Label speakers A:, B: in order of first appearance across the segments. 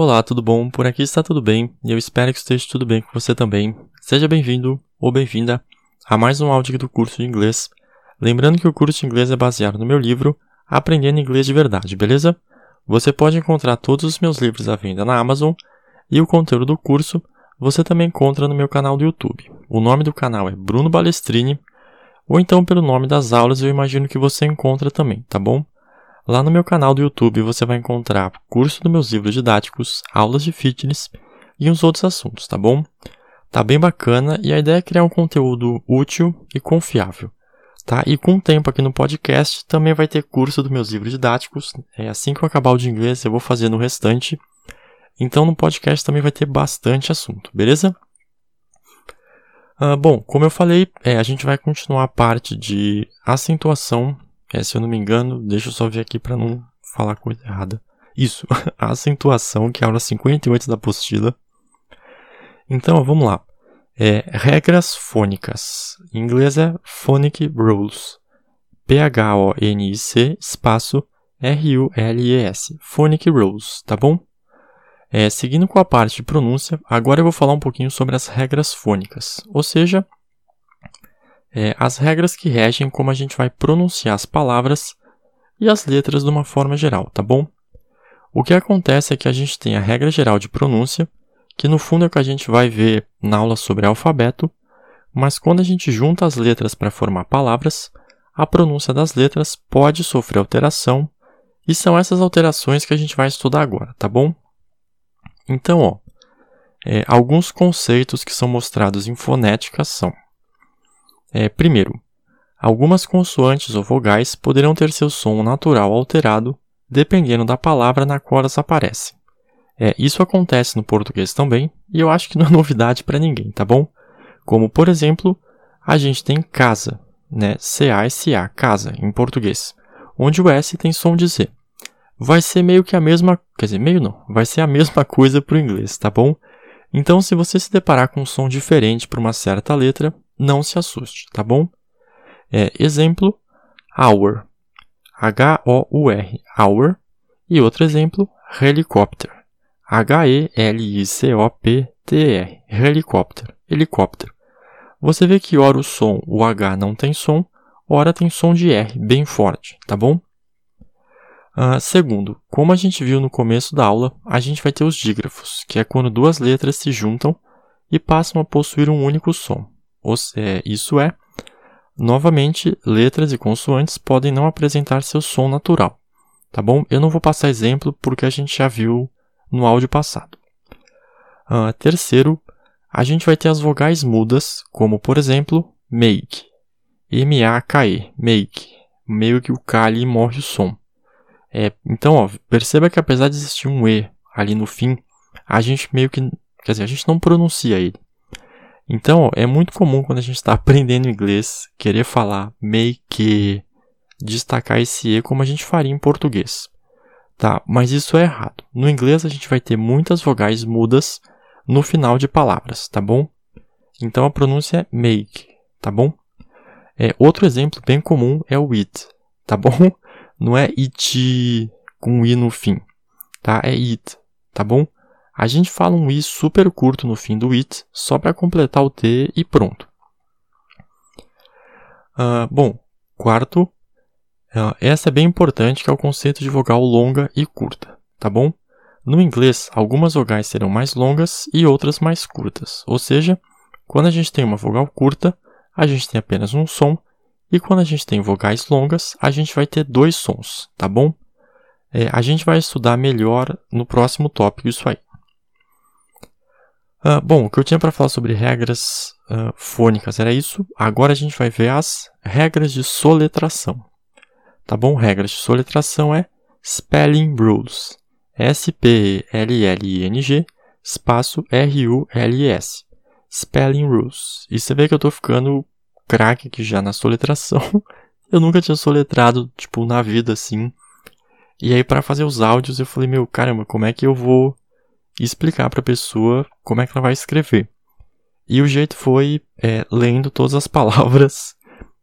A: Olá, tudo bom? Por aqui está tudo bem e eu espero que esteja tudo bem com você também. Seja bem-vindo ou bem-vinda a mais um áudio do curso de inglês. Lembrando que o curso de inglês é baseado no meu livro Aprendendo Inglês de Verdade, beleza? Você pode encontrar todos os meus livros à venda na Amazon e o conteúdo do curso você também encontra no meu canal do YouTube. O nome do canal é Bruno Balestrini ou então pelo nome das aulas eu imagino que você encontra também, tá bom? Lá no meu canal do YouTube você vai encontrar curso dos meus livros didáticos, aulas de fitness e uns outros assuntos, tá bom? Tá bem bacana e a ideia é criar um conteúdo útil e confiável, tá? E com o tempo aqui no podcast também vai ter curso dos meus livros didáticos. É assim que eu acabar o de inglês eu vou fazer no restante. Então no podcast também vai ter bastante assunto, beleza? Uh, bom, como eu falei, é, a gente vai continuar a parte de acentuação é, se eu não me engano, deixa eu só ver aqui para não falar coisa errada. Isso, a acentuação, que é a aula 58 da apostila. Então, vamos lá. É, regras fônicas. Em inglês é Phonic Rules. P-H-O-N-I-C espaço R-U-L-E-S. Phonic Rules, tá bom? É, seguindo com a parte de pronúncia, agora eu vou falar um pouquinho sobre as regras fônicas, ou seja, é, as regras que regem como a gente vai pronunciar as palavras e as letras de uma forma geral, tá bom? O que acontece é que a gente tem a regra geral de pronúncia, que no fundo é o que a gente vai ver na aula sobre alfabeto, mas quando a gente junta as letras para formar palavras, a pronúncia das letras pode sofrer alteração, e são essas alterações que a gente vai estudar agora, tá bom? Então, ó, é, alguns conceitos que são mostrados em fonética são é, primeiro, algumas consoantes ou vogais poderão ter seu som natural alterado dependendo da palavra na qual elas aparecem. É, isso acontece no português também, e eu acho que não é novidade para ninguém, tá bom? Como, por exemplo, a gente tem casa, né? C-A-S-A, casa, em português, onde o S tem som de Z. Vai ser meio que a mesma, quer dizer, meio não, vai ser a mesma coisa para o inglês, tá bom? Então, se você se deparar com um som diferente para uma certa letra, não se assuste, tá bom? É, exemplo, hour, H-O-U-R, hour, e outro exemplo, helicopter, H-E-L-I-C-O-P-T-R, helicopter, helicóptero. Você vê que ora o som, o H não tem som, ora tem som de R, bem forte, tá bom? Uh, segundo, como a gente viu no começo da aula, a gente vai ter os dígrafos, que é quando duas letras se juntam e passam a possuir um único som. É, isso é, novamente, letras e consoantes podem não apresentar seu som natural. Tá bom? Eu não vou passar exemplo porque a gente já viu no áudio passado. Uh, terceiro, a gente vai ter as vogais mudas, como por exemplo, make. M-A-K-E, make. Meio que o K ali morre o som. É, então, ó, perceba que apesar de existir um E ali no fim, a gente meio que. Quer dizer, a gente não pronuncia ele. Então, é muito comum quando a gente está aprendendo inglês querer falar make, destacar esse E como a gente faria em português. Tá? Mas isso é errado. No inglês a gente vai ter muitas vogais mudas no final de palavras, tá bom? Então a pronúncia é make, tá bom? É, outro exemplo bem comum é o it, tá bom? Não é it com i no fim, tá? É it, tá bom? A gente fala um i super curto no fim do it, só para completar o t e pronto. Uh, bom, quarto, uh, essa é bem importante, que é o conceito de vogal longa e curta, tá bom? No inglês, algumas vogais serão mais longas e outras mais curtas, ou seja, quando a gente tem uma vogal curta, a gente tem apenas um som, e quando a gente tem vogais longas, a gente vai ter dois sons, tá bom? É, a gente vai estudar melhor no próximo tópico isso aí. Uh, bom, o que eu tinha para falar sobre regras uh, fônicas era isso. Agora a gente vai ver as regras de soletração. Tá bom? Regras de soletração é Spelling Rules. S-P-L-L-I-N-G espaço R-U-L-S. Spelling Rules. E você vê que eu tô ficando craque aqui já na soletração. eu nunca tinha soletrado, tipo, na vida assim. E aí, para fazer os áudios, eu falei, meu, caramba, como é que eu vou e explicar para a pessoa como é que ela vai escrever. E o jeito foi é, lendo todas as palavras.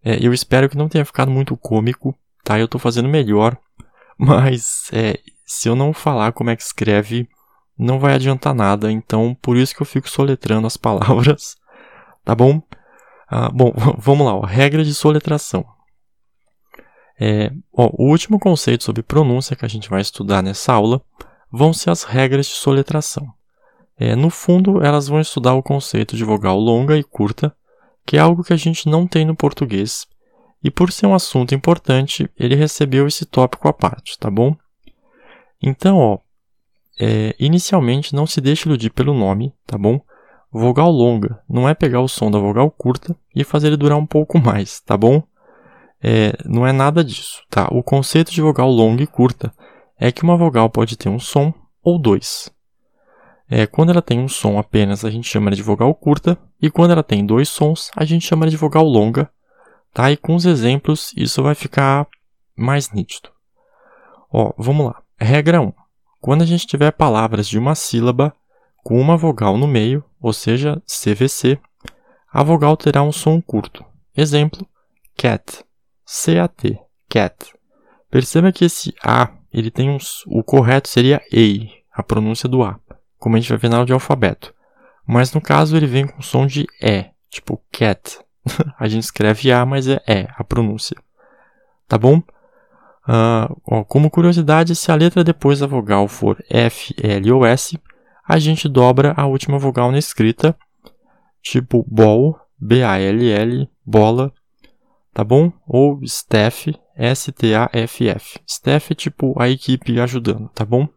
A: É, eu espero que não tenha ficado muito cômico, tá? Eu estou fazendo melhor, mas é, se eu não falar como é que escreve, não vai adiantar nada, então por isso que eu fico soletrando as palavras, tá bom? Ah, bom, vamos lá, ó, regra de soletração. É, ó, o último conceito sobre pronúncia que a gente vai estudar nessa aula vão ser as regras de soletração. É, no fundo, elas vão estudar o conceito de vogal longa e curta, que é algo que a gente não tem no português, e por ser um assunto importante, ele recebeu esse tópico à parte, tá bom? Então, ó, é, inicialmente não se deixe iludir pelo nome, tá bom? Vogal longa não é pegar o som da vogal curta e fazer ele durar um pouco mais, tá bom? É, não é nada disso, tá? O conceito de vogal longa e curta é que uma vogal pode ter um som ou dois. É, quando ela tem um som apenas, a gente chama de vogal curta, e quando ela tem dois sons, a gente chama de vogal longa, tá? E com os exemplos, isso vai ficar mais nítido. Ó, vamos lá. Regra 1. Quando a gente tiver palavras de uma sílaba com uma vogal no meio, ou seja, CVC, a vogal terá um som curto. Exemplo, cat, C-A-T, cat. Perceba que esse A, ele tem um, o correto seria EI, a pronúncia do A como a gente vai ver na aula de alfabeto. Mas no caso ele vem com som de E, tipo cat. a gente escreve A, mas é E, a pronúncia. Tá bom? Uh, ó, como curiosidade, se a letra depois da vogal for F, L ou S, a gente dobra a última vogal na escrita, tipo ball, B-A-L-L, bola, tá bom? Ou staff, S-T-A-F-F. Staff é tipo a equipe ajudando, tá bom?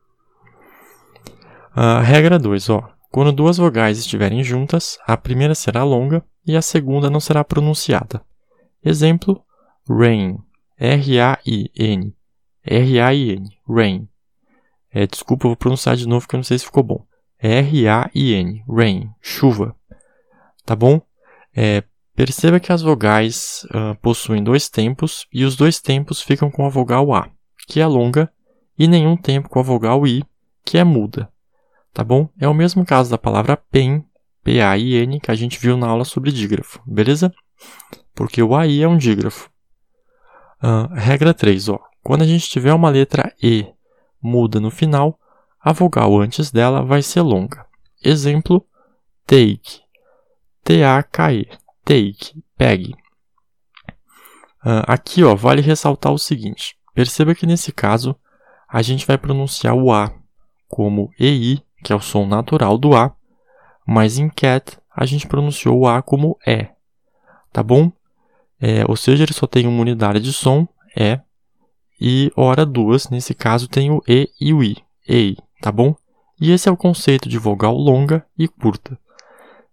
A: Uh, regra 2, ó. Quando duas vogais estiverem juntas, a primeira será longa e a segunda não será pronunciada. Exemplo: rain, R-A-I-N, R-A-I-N, rain. É, desculpa, eu vou pronunciar de novo que eu não sei se ficou bom. R-A-I-N, rain, chuva. Tá bom? É, perceba que as vogais uh, possuem dois tempos e os dois tempos ficam com a vogal A, que é longa, e nenhum tempo com a vogal I, que é muda tá bom? É o mesmo caso da palavra pen, P-A-I-N, que a gente viu na aula sobre dígrafo, beleza? Porque o AI é um dígrafo. Uh, regra 3, ó. Quando a gente tiver uma letra E muda no final, a vogal antes dela vai ser longa. Exemplo, take, T-A-K-E, take, pegue. Uh, aqui, ó, vale ressaltar o seguinte. Perceba que nesse caso, a gente vai pronunciar o A como EI que é o som natural do A, mas em cat a gente pronunciou o A como E, tá bom? É, ou seja, ele só tem uma unidade de som, E, e hora duas, nesse caso tem o E e o I, EI, tá bom? E esse é o conceito de vogal longa e curta.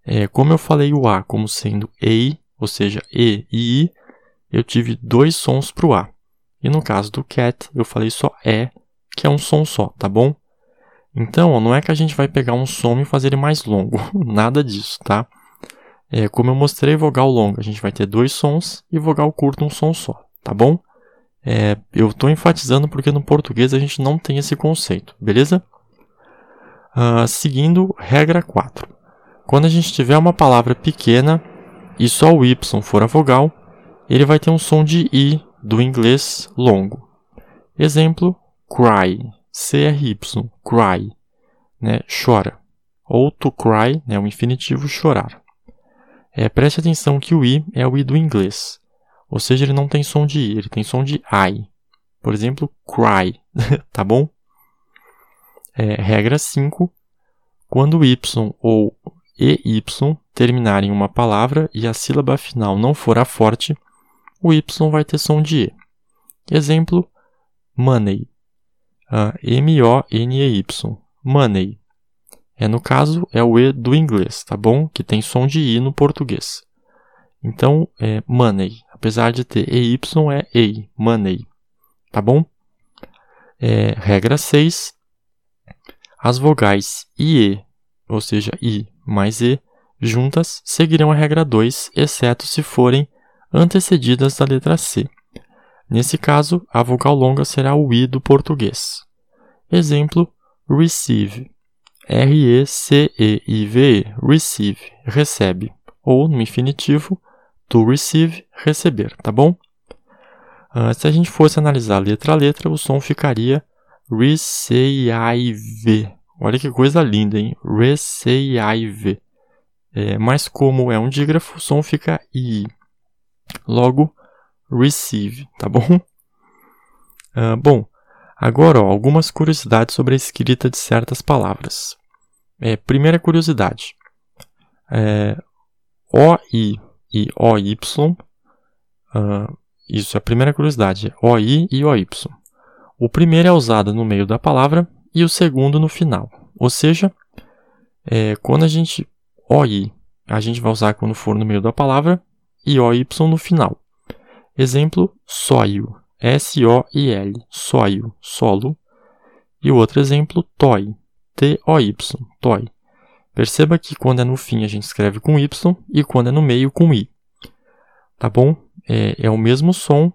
A: É, como eu falei o A como sendo EI, ou seja, E e I, eu tive dois sons para o A. E no caso do cat, eu falei só E, que é um som só, tá bom? Então, não é que a gente vai pegar um som e fazer ele mais longo, nada disso, tá? É, como eu mostrei, vogal longo, a gente vai ter dois sons e vogal curto um som só, tá bom? É, eu estou enfatizando porque no português a gente não tem esse conceito, beleza? Uh, seguindo, regra 4. Quando a gente tiver uma palavra pequena e só o Y for a vogal, ele vai ter um som de I do inglês longo. Exemplo, cry, CRY, cry, né, chora. Ou to cry, né, o infinitivo chorar. É, preste atenção que o I é o I do inglês. Ou seja, ele não tem som de I, ele tem som de I. Por exemplo, cry, tá bom? É, regra 5. Quando Y ou EY terminarem uma palavra e a sílaba final não for a forte, o Y vai ter som de E. Exemplo, money uh, M-O-N-E-Y, money. É, no caso, é o E do inglês, tá bom? Que tem som de I no português. Então, é money. Apesar de ter EY, é EI, money. Tá bom? É, regra 6. As vogais IE, ou seja, I mais E, juntas, seguirão a regra 2, exceto se forem antecedidas da letra C. Nesse caso, a vogal longa será o I do português. Exemplo: receive. R-E-C-E-I-V-E, receive, recebe. Ou, no infinitivo, to receive, receber, tá bom? Uh, se a gente fosse analisar letra a letra, o som ficaria receive, Olha que coisa linda, hein? Receive. É, mas como é um dígrafo, o som fica I. Logo, receive, tá bom? Uh, bom, agora ó, algumas curiosidades sobre a escrita de certas palavras. É, primeira curiosidade. É, OI e OY. Uh, isso é a primeira curiosidade. OI e OY. O primeiro é usado no meio da palavra e o segundo no final. Ou seja, é, quando a gente OI, a gente vai usar quando for no meio da palavra e OY no final. Exemplo, soil. S-O-I-L. Soil. Solo. E o outro exemplo, toy. T-O-Y. Toy. Perceba que quando é no fim a gente escreve com Y e quando é no meio com I. Tá bom? É, é o mesmo som,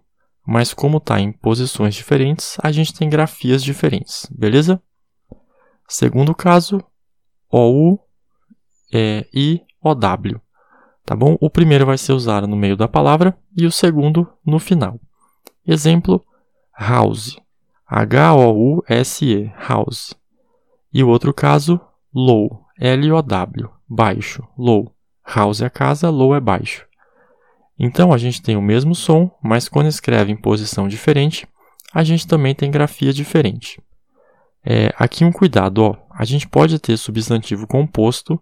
A: mas como está em posições diferentes, a gente tem grafias diferentes, beleza? Segundo caso, OU é, e OW. Tá bom? O primeiro vai ser usado no meio da palavra e o segundo no final. Exemplo: house. H-O-U-S-E, house. E o outro caso, low. L-O-W, baixo, low. House é casa, low é baixo. Então a gente tem o mesmo som, mas quando escreve em posição diferente, a gente também tem grafia diferente. É, aqui um cuidado, ó, a gente pode ter substantivo composto,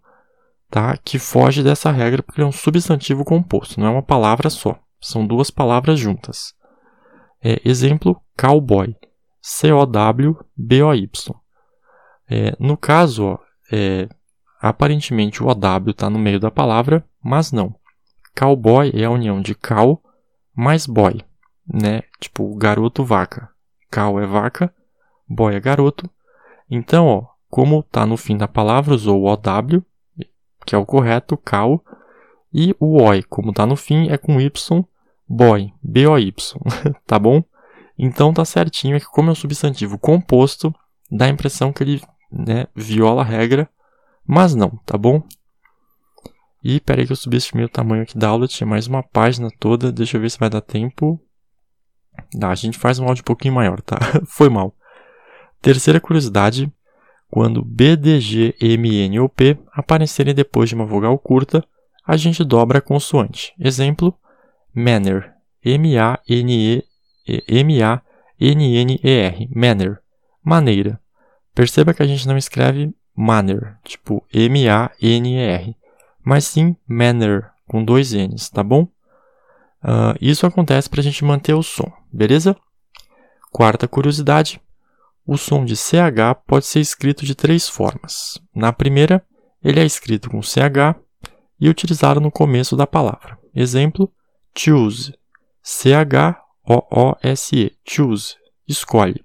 A: tá, que foge dessa regra porque é um substantivo composto, não é uma palavra só, são duas palavras juntas. É, exemplo, cowboy, C-O-W-B-O-Y. É, no caso, ó, é, Aparentemente o OW está no meio da palavra, mas não. Cowboy é a união de cow mais boy, né? Tipo garoto vaca. Cow é vaca, boy é garoto. Então, ó, como está no fim da palavra, usou o OW, que é o correto, cow, e o oi, como está no fim, é com y, boy, B-O-Y, tá bom? Então tá certinho, é que como é um substantivo composto, dá a impressão que ele né, viola a regra mas não, tá bom? E peraí que eu subestimei o tamanho aqui da aula, tinha mais uma página toda, deixa eu ver se vai dar tempo. Dá, a gente faz um áudio um pouquinho maior, tá? Foi mal. Terceira curiosidade, quando B, D, G, M, N ou P aparecerem depois de uma vogal curta, a gente dobra a consoante. Exemplo, manner, M-A-N-N-E-R, manner, maneira. Perceba que a gente não escreve manner, tipo M-A-N-E-R, mas sim manner, com dois N's, tá bom? Uh, isso acontece para a gente manter o som, beleza? Quarta curiosidade: o som de CH pode ser escrito de três formas. Na primeira, ele é escrito com CH e utilizado no começo da palavra. Exemplo: choose, C-H-O-O-S-E, choose, escolhe.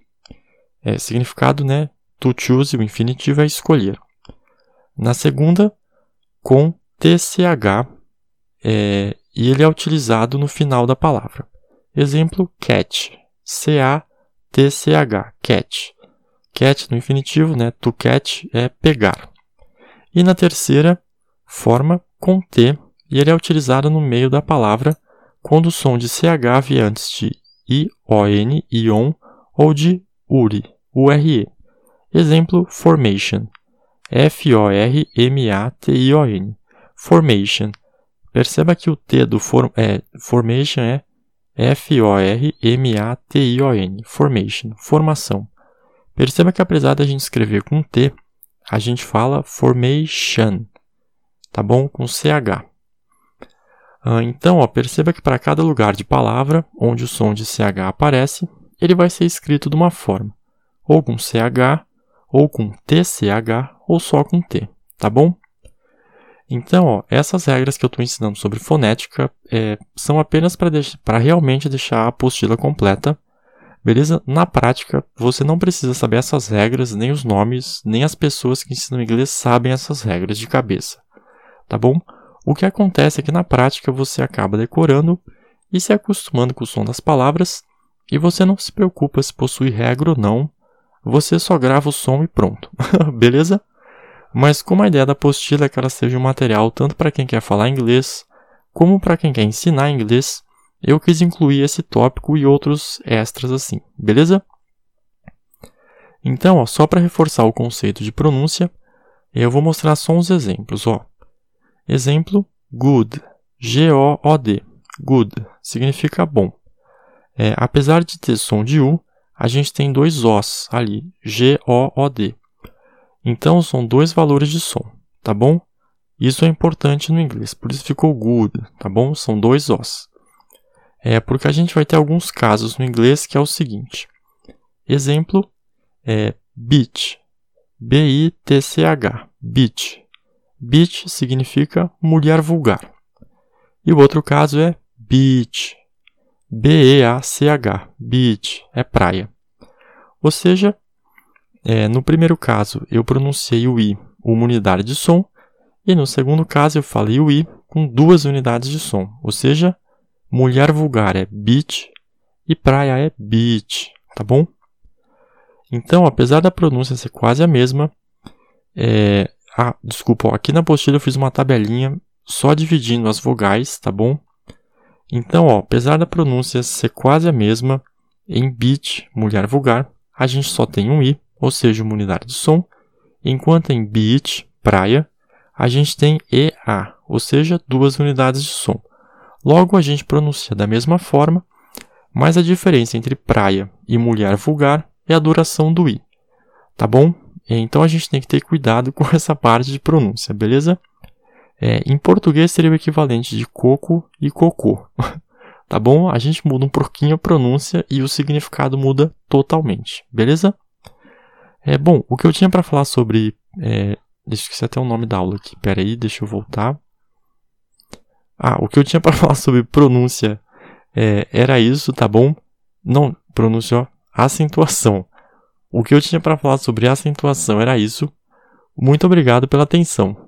A: É, significado, né? To choose, o infinitivo, é escolher. Na segunda, com TCH, é, e ele é utilizado no final da palavra. Exemplo, catch. C-A-T-C-H, catch. Catch no infinitivo, né? To catch é pegar. E na terceira forma, com T, e ele é utilizado no meio da palavra quando o som de CH vier antes de I-O-N, ion, ou de URI, U-R-E. Exemplo, formation. F-O-R-M-A-T-I-O-N. Formation. Perceba que o T do form, é, formation é F-O-R-M-A-T-I-O-N. Formation. Formação. Perceba que apesar da gente escrever com T, a gente fala formation. Tá bom? Com CH. Ah, então, ó, perceba que para cada lugar de palavra onde o som de CH aparece, ele vai ser escrito de uma forma. Ou com CH, ou com TCH ou só com T, tá bom? Então, ó, essas regras que eu estou ensinando sobre fonética é, são apenas para realmente deixar a apostila completa, beleza? Na prática, você não precisa saber essas regras, nem os nomes, nem as pessoas que ensinam inglês sabem essas regras de cabeça, tá bom? O que acontece é que na prática você acaba decorando e se acostumando com o som das palavras e você não se preocupa se possui regra ou não, você só grava o som e pronto, beleza? Mas como a ideia da apostila é que ela seja um material tanto para quem quer falar inglês, como para quem quer ensinar inglês, eu quis incluir esse tópico e outros extras assim, beleza? Então, ó, só para reforçar o conceito de pronúncia, eu vou mostrar só uns exemplos. Ó. Exemplo, good, G-O-O-D, good, significa bom. É, apesar de ter som de U, a gente tem dois Os ali, G-O-O-D. Então, são dois valores de som, tá bom? Isso é importante no inglês, por isso ficou good, tá bom? São dois Os. É porque a gente vai ter alguns casos no inglês que é o seguinte. Exemplo é bitch, B-I-T-C-H, bitch. Bitch significa mulher vulgar. E o outro caso é beach, B-E-A-C-H, beach, é praia. Ou seja, é, no primeiro caso eu pronunciei o I uma unidade de som, e no segundo caso eu falei o I com duas unidades de som, ou seja, mulher vulgar é beach e praia é beach, tá bom? Então, apesar da pronúncia ser quase a mesma, é... ah, desculpa, aqui na apostila eu fiz uma tabelinha só dividindo as vogais, tá bom? Então, ó, apesar da pronúncia ser quase a mesma, em beach, mulher vulgar, a gente só tem um i, ou seja, uma unidade de som, enquanto em beach, praia, a gente tem EA, ou seja, duas unidades de som. Logo, a gente pronuncia da mesma forma, mas a diferença entre praia e mulher vulgar é a duração do i. Tá bom? Então a gente tem que ter cuidado com essa parte de pronúncia, beleza? É, em português seria o equivalente de coco e cocô. tá bom? A gente muda um pouquinho a pronúncia e o significado muda totalmente, beleza? É bom, o que eu tinha para falar sobre. É, esquecer até o nome da aula aqui. Pera aí, deixa eu voltar. Ah, o que eu tinha para falar sobre pronúncia é, era isso, tá bom? Não, pronúncia, acentuação. O que eu tinha para falar sobre acentuação era isso. Muito obrigado pela atenção.